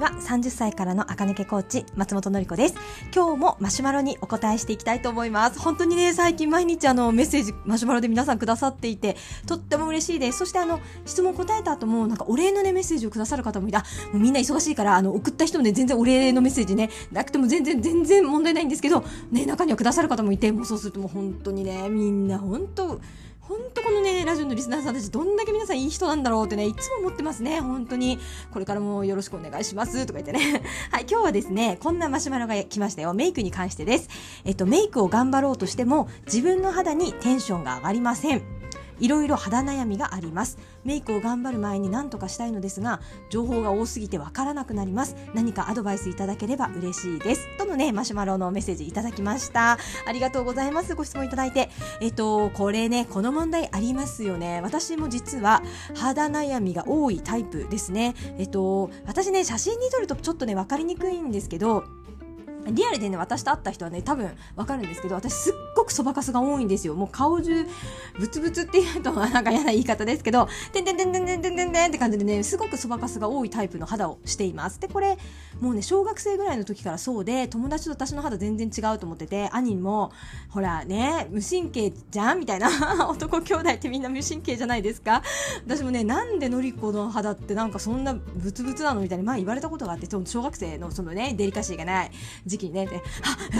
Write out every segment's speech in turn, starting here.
ちは30歳からの赤抜けコーチ松本のり子です。今日もマシュマロにお答えしていきたいと思います。本当にね最近毎日あのメッセージマシュマロで皆さんくださっていてとっても嬉しいです。そしてあの質問答えた後もなんかお礼のねメッセージをくださる方もいたもうみんな忙しいからあの送った人もね全然お礼のメッセージねなくても全然全然問題ないんですけどね中にはくださる方もいてもうそうするともう本当にねみんな本当本当このね、ラジオのリスナーさんたち、どんだけ皆さんいい人なんだろうってね、いつも思ってますね、本当に。これからもよろしくお願いします、とか言ってね。はい、今日はですね、こんなマシュマロが来ましたよ。メイクに関してです。えっと、メイクを頑張ろうとしても、自分の肌にテンションが上がりません。いろいろ肌悩みがあります。メイクを頑張る前に何とかしたいのですが情報が多すぎてわからなくなります。何かアドバイスいただければ嬉しいです。とのねマシュマロのメッセージいただきました。ありがとうございます。ご質問いただいて。えっとこれねこの問題ありますよね。私も実は肌悩みが多いタイプですね。えっと私ね写真に撮るとちょっとね分かりにくいんですけどリアルでね、私と会った人はね、多分わかるんですけど、私すっごくそばかすが多いんですよ。もう顔中、ブツブツっていうとなんか嫌な言い方ですけど、てんてんてんてんてんてんてんてんって感じでね、すごくそばかすが多いタイプの肌をしています。で、これ、もうね、小学生ぐらいの時からそうで、友達と私の肌全然違うと思ってて、兄も、ほらね、無神経じゃんみたいな。男兄弟ってみんな無神経じゃないですか私もね、なんでのりこの肌ってなんかそんなブツブツなのみたいに前言われたことがあって、小学生のそのね、デリカシーがない時期にね、で、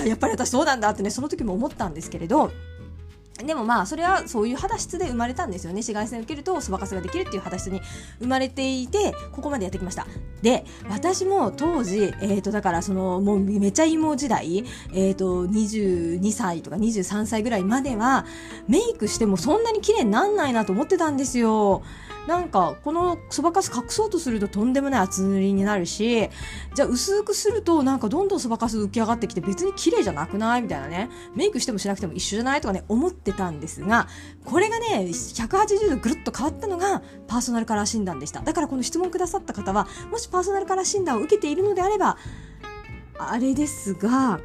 あ、やっぱり私そうなんだってね、その時も思ったんですけれど、でもまあそれはそういう肌質で生まれたんですよね。紫外線を受けるとそばかすができるっていう肌質に生まれていてここまでやってきました。で私も当時、えー、とだからそのもうめちゃ芋時代、えー、と22歳とか23歳ぐらいまではメイクしてもそんなに綺麗になんないなと思ってたんですよ。なんかこのそばかす隠そうとするととんでもない厚塗りになるしじゃあ薄くするとなんかどんどんそばかす浮き上がってきて別に綺麗じゃなくないみたいなねメイクしてもしなくても一緒じゃないとかね思ってたんですがこれがね180度ぐるっと変わったのがパーソナルカラー診断でしただからこの質問くださった方はもしパーソナルカラー診断を受けているのであればあれですが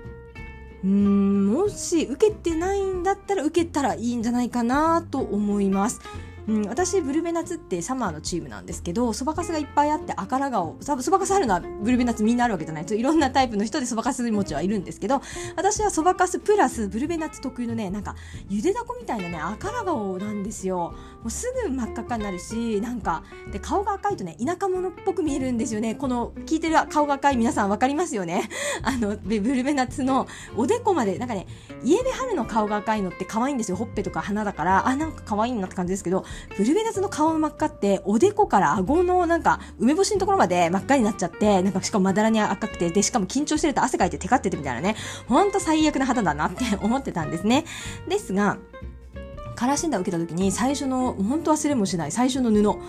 うーんもし受けてないんだったら受けたらいいんじゃないかなと思います。うん、私ブルベナツってサマーのチームなんですけどそばかすがいっぱいあって赤ら顔そばかすあるのはブルベナツみんなあるわけじゃない。いろんなタイプの人でそばかす持ちはいるんですけど私はそばかすプラスブルベナツ特有のねなんかゆでだこみたいなね赤ら顔なんですよ。もうすぐ真っ赤っかになるしなんかで顔が赤いとね田舎者っぽく見えるんですよね。この聞いてる顔が赤い皆さん分かりますよね。あのブルベナツのおでこまでなんかね家で春の顔が赤いのって可愛いんですよ。ほっぺとか鼻だからあなんか可愛いなって感じですけどブルベナツの顔の真っ赤って、おでこから顎のなんか、梅干しのところまで真っ赤になっちゃって、なんかしかもまだらに赤くて、で、しかも緊張してると汗かいてテカっててみたいなね、ほんと最悪な肌だなって思ってたんですね。ですが、カラー診断を受けた時に最初の、本当忘れもしない最初の布、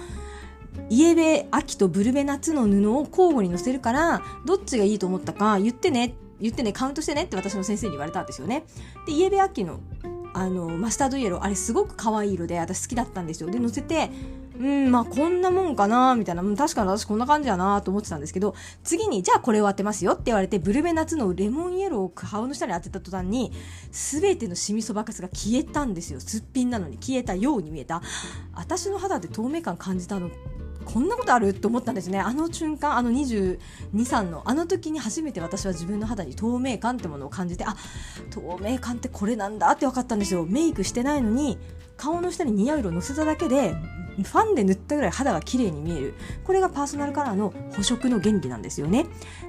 イエベ秋とブルベ夏の布を交互に乗せるから、どっちがいいと思ったか言ってね、言ってね、カウントしてねって私の先生に言われたんですよね。で、イエベ秋のあのマスタードイエローあれすごく可愛い色で私好きだったんですよ。で乗せてうんまあこんなもんかなみたいな。確かに私こんな感じやなと思ってたんですけど次にじゃあこれを当てますよって言われてブルベ夏のレモンイエローを顔の下に当てた途端に全てのシミそばかすが消えたんですよ。すっぴんなのに消えたように見えた。私の肌で透明感感じたのこんなことある？と思ったんですね。あの瞬間あの22、3のあの時に初めて私は自分の肌に透明感ってものを感じてあ透明感ってこれなんだって分かったんですよ。メイクしてないのに顔の下に似合う色をのせただけでファンで塗ったぐらい肌が綺麗に見える。これがパーソナルカラーの補色の原理なんですよね。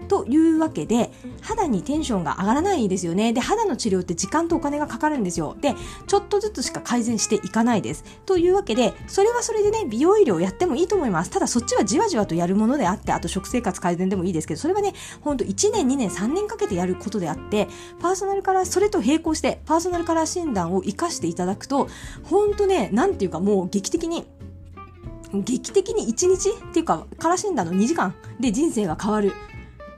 というわけで肌にテンションが上がらないですよね。で肌の治療って時間とお金がかかるんですよ。でちょっとずつしか改善していかないです。というわけでそれはそれでね美容医療やってもいいと思います。ただそっちはじわじわとやるものであってあと食生活改善でもいいですけどそれはねほんと1年2年3年かけてやることであってパーソナルカラーそれと並行してパーソナルカラー診断を活かしていただくとほんとねなんていうかもう劇的に劇的に1日っていうかカラー診断の2時間で人生が変わる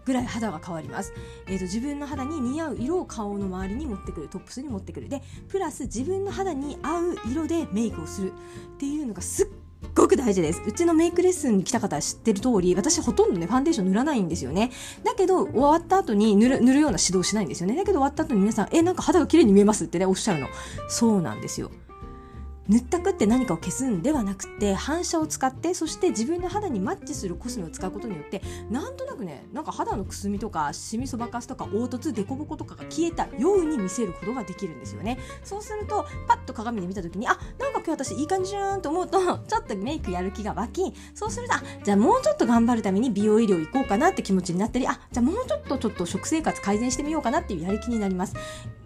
ぐらい肌が変わります、えーと、自分の肌に似合う色を顔の周りに持ってくるトップスに持ってくるでプラス自分の肌に合う色でメイクをするっていうのがすっごく大事です。うちのメイクレッスンに来た方は知ってる通り、私ほとんどね、ファンデーション塗らないんですよね。だけど、終わった後に塗る、塗るような指導しないんですよね。だけど終わった後に皆さん、え、なんか肌が綺麗に見えますってね、おっしゃるの。そうなんですよ。塗ったくって何かを消すんではなくて反射を使ってそして自分の肌にマッチするコスメを使うことによってなんとなくねなんか肌のくすみとかシミそばかすとか凹凸凸凹とかが消えたように見せることができるんですよね。そうするとパッと鏡で見た時にあなんか今日私いい感じじゃんと思うと ちょっとメイクやる気が湧きそうするとあじゃあもうちょっと頑張るために美容医療行こうかなって気持ちになったりあじゃあもうちょっとちょっと食生活改善してみようかなっていうやる気になります。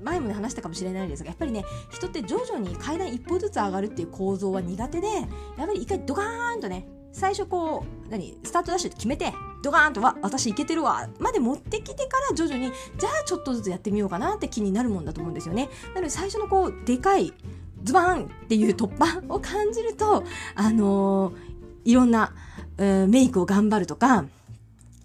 前もね話したかもしれないですがやっぱりね人って徐々に階段一歩ずつ上がるっていう構造は苦手でやっぱり一回ドカーンとね最初こう何スタートダッシュって決めてドカーンとは私いけてるわまで持ってきてから徐々にじゃあちょっとずつやってみようかなって気になるもんだと思うんですよね。なので最初のこうでかいズバーンっていう突破 を感じるとあのー、いろんな、えー、メイクを頑張るとか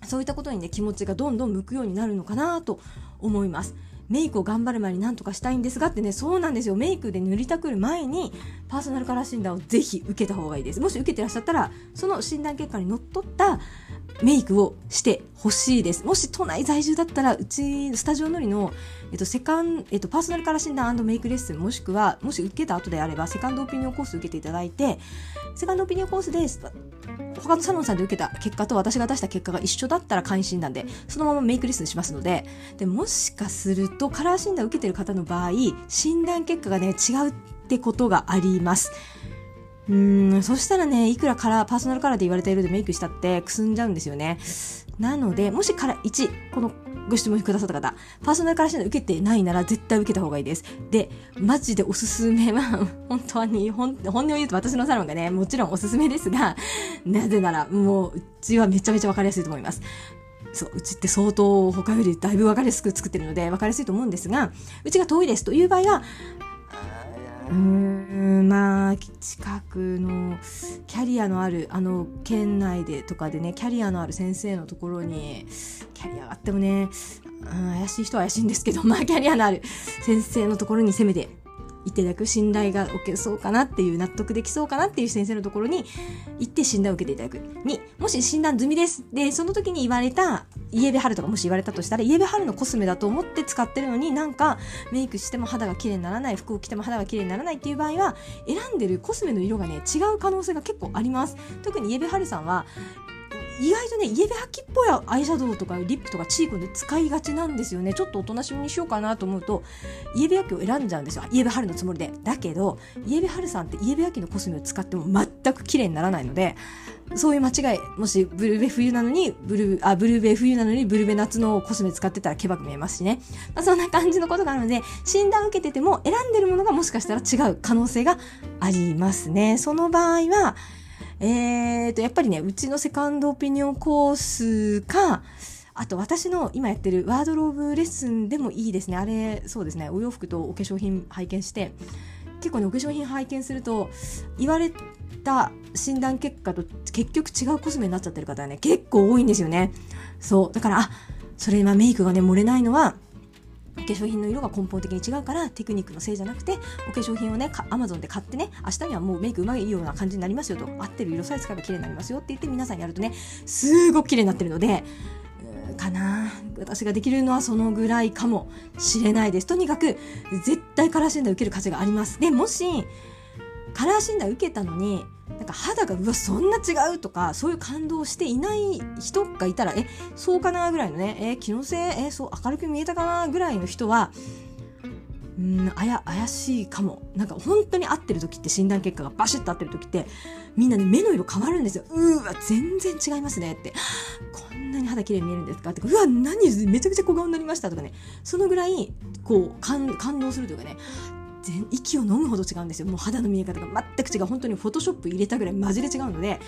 そういったことにね気持ちがどんどん向くようになるのかなと思います。メイクを頑張る前に何とかしたいんですがってね、そうなんですよ。メイクで塗りたくる前に、パーソナルカラー診断をぜひ受けた方がいいです。もし受けてらっしゃったら、その診断結果にのっとったメイクをしてほしいです。もし都内在住だったら、うち、スタジオのりの、えっと、セカン、えっと、パーソナルカラー診断メイクレッスン、もしくは、もし受けた後であれば、セカンドオピニオンコース受けていただいて、セカンドオピニオンコースで、他のサロンさんで受けた結果と私が出した結果が一緒だったら簡易診断で、そのままメイクレッスンしますので、で、もしかすると、カラー診断を受けてる方の場合、診断結果がね、違うってことがあります。うん、そしたらね、いくらカラー、パーソナルカラーで言われた色でメイクしたってくすんじゃうんですよね。なので、もしカラー1、このご質問くださった方、パーソナルカラー診断受けてないなら絶対受けた方がいいです。で、マジでおすすめは、本当に、本音を言うと私のサロンがね、もちろんおすすめですが、なぜなら、もう、うちはめちゃめちゃわかりやすいと思います。そう、うちって相当他よりだいぶ分かりやすく作ってるので分かりやすいと思うんですが、うちが遠いですという場合は、うーんまあ近くのキャリアのあるあの県内でとかでねキャリアのある先生のところにキャリアがあってもねうん怪しい人は怪しいんですけどまあキャリアのある先生のところに攻めていただく信頼が受けそうかなっていう納得できそうかなっていう先生のところに行って診断を受けていただく。に、もし診断済みです。で、その時に言われた、イエベハルとかもし言われたとしたら、イエベハルのコスメだと思って使ってるのになんかメイクしても肌が綺麗にならない、服を着ても肌が綺麗にならないっていう場合は、選んでるコスメの色がね、違う可能性が結構あります。特にイエベハルさんは、意外とねイエベハキっぽいアイシャドウとかリップとかチークで使いがちなんですよね。ちょっとおとなしみにしようかなと思うとイエベハキを選んじゃうんですよ。イエベハルのつもりでだけどイエベハルさんってイエベハキのコスメを使っても全く綺麗にならないのでそういう間違いもしブルーベ冬なのにブルーあブルーベ冬なのにブルーベ夏のコスメ使ってたらケバく見えますしね、まあ、そんな感じのことがあるので診断を受けてても選んでるものがもしかしたら違う可能性がありますね。その場合はえーと、やっぱりね、うちのセカンドオピニオンコースか、あと私の今やってるワードローブレッスンでもいいですね。あれ、そうですね。お洋服とお化粧品拝見して、結構ね、お化粧品拝見すると、言われた診断結果と結局違うコスメになっちゃってる方はね、結構多いんですよね。そう。だから、あ、それ今メイクがね、漏れないのは、お化粧品の色が根本的に違うからテクニックのせいじゃなくてお化粧品をねアマゾンで買ってね明日にはもうメイクうまいような感じになりますよと合ってる色さえ使えば綺麗になりますよって言って皆さんやるとねすごく綺麗になってるのでかな。私ができるのはそのぐらいかもしれないです。とにかく絶対カラー診断受ける価値があります。でもしカラー診断受けたのになんか肌がうわそんな違うとかそういう感動していない人がいたらえそうかなぐらいのねえ気のせい？えそう明るく見えたかなぐらいの人はうんあや怪しいかも。なんか本当に合ってる時って診断結果がバシッと合ってる時ってみんなね目の色変わるんですよ。うわ全然違いますねって。こんなに肌綺麗に見えるんですかって。うわ何？めちゃくちゃ小顔になりましたとかね。そのぐらいこう感動するというかね。全息を飲むほど違うんですよ。もう肌の見え方が。全く違う本当にフォトショップ入れたぐらいマジで違うので。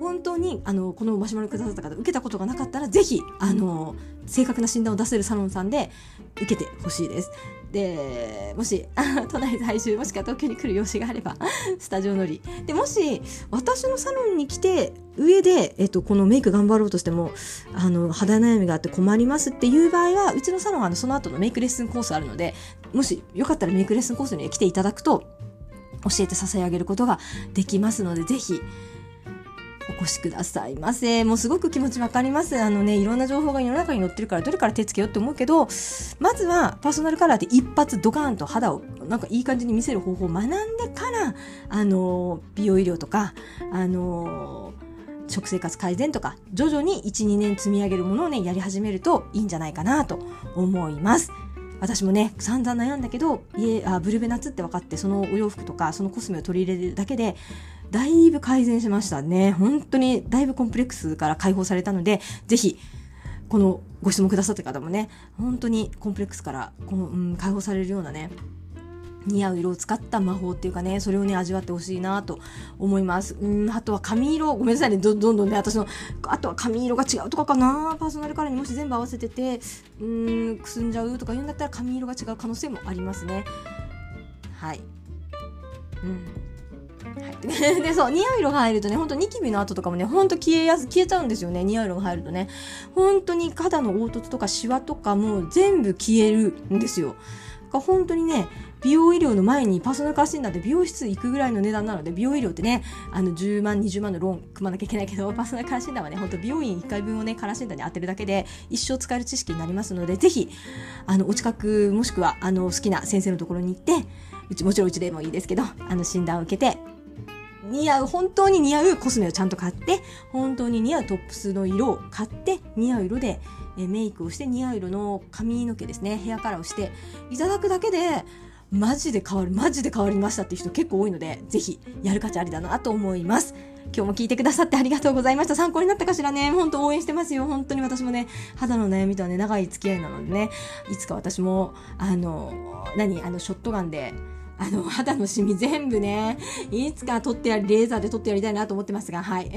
本当にあのこのマシュマロくださった方受けたことがなかったらぜひあの正確な診断を出せるサロンさんで受けてほしいです。でもし都内在住もしくは東京に来る用事があればスタジオ乗り。でもし私のサロンに来て上で、えっと、このメイク頑張ろうとしてもあの肌悩みがあって困りますっていう場合はうちのサロンはあのその後のメイクレッスンコースあるのでもしよかったらメイクレッスンコースに来ていただくと教えてささやげることができますのでぜひお越しくださいませ。もうすごく気持ちわかります。あのね、いろんな情報が世の中に載ってるから、どれから手つけようって思うけど、まずはパーソナルカラーで一発ドカーンと肌をなんかいい感じに見せる方法を学んでから、あの、美容医療とか、あの、食生活改善とか、徐々に1、2年積み上げるものをね、やり始めるといいんじゃないかなと思います。私もね散々悩んだけど家あブルベナッツって分かってそのお洋服とかそのコスメを取り入れるだけでだいぶ改善しましたね本当にだいぶコンプレックスから解放されたのでぜひこのご質問くださった方もね本当にコンプレックスからこの、うん、解放されるようなね似合う色を使った魔法っていうかね、それをね、味わってほしいなと思います。うん、あとは髪色、ごめんなさいね、どどんどんね、私の、あとは髪色が違うとかかな、パーソナルカラーにもし全部合わせてて、うん、くすんじゃうとか言うんだったら髪色が違う可能性もありますね。はい。うん。はい、でそう似合う色が入るとねほんとニキビの跡とかもねほんと消えやす消えちゃうんですよね似合う色が入るとね本当に肌の凹凸とかシワとかも全部消えるんですよが本当にね美容医療の前にパーソナルカー診断で美容室行くぐらいの値段なので美容医療ってねあの10万20万のローン組まなきゃいけないけど パーソナルカー診断はね本当美容院1回分をねカラー診断に当てるだけで一生使える知識になりますのでぜひあのお近くもしくはあの好きな先生のところに行ってうちもちろんうちでもいいですけどあの診断を受けて似合う、本当に似合うコスメをちゃんと買って、本当に似合うトップスの色を買って、似合う色でえメイクをして似合う色の髪の毛ですね。ヘアカラーをしていただくだけでマジで変わるマジで変わりましたっていう人結構多いのでぜひやる価値ありだなと思います。今日も聞いてくださってありがとうございました。参考になったかしらね。本当応援してますよ。本当に私もね肌の悩みとはね長い付き合いなのでねいつか私もあの何？あのショットガンであの、肌のシミ全部ね、いつか取ってやり、レーザーで取ってやりたいなと思ってますが、はい。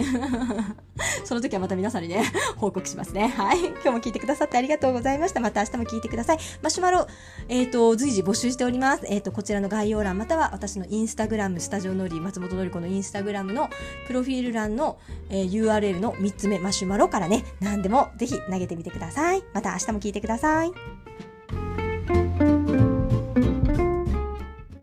その時はまた皆さんにね、報告しますね。はい。今日も聞いてくださってありがとうございました。また明日も聞いてください。マシュマロ、えっ、ー、と、随時募集しております。えっ、ー、と、こちらの概要欄、または私のインスタグラム、スタジオのり、松本のり子のインスタグラムのプロフィール欄の、えー、URL の3つ目、マシュマロからね、何でもぜひ投げてみてください。また明日も聞いてください。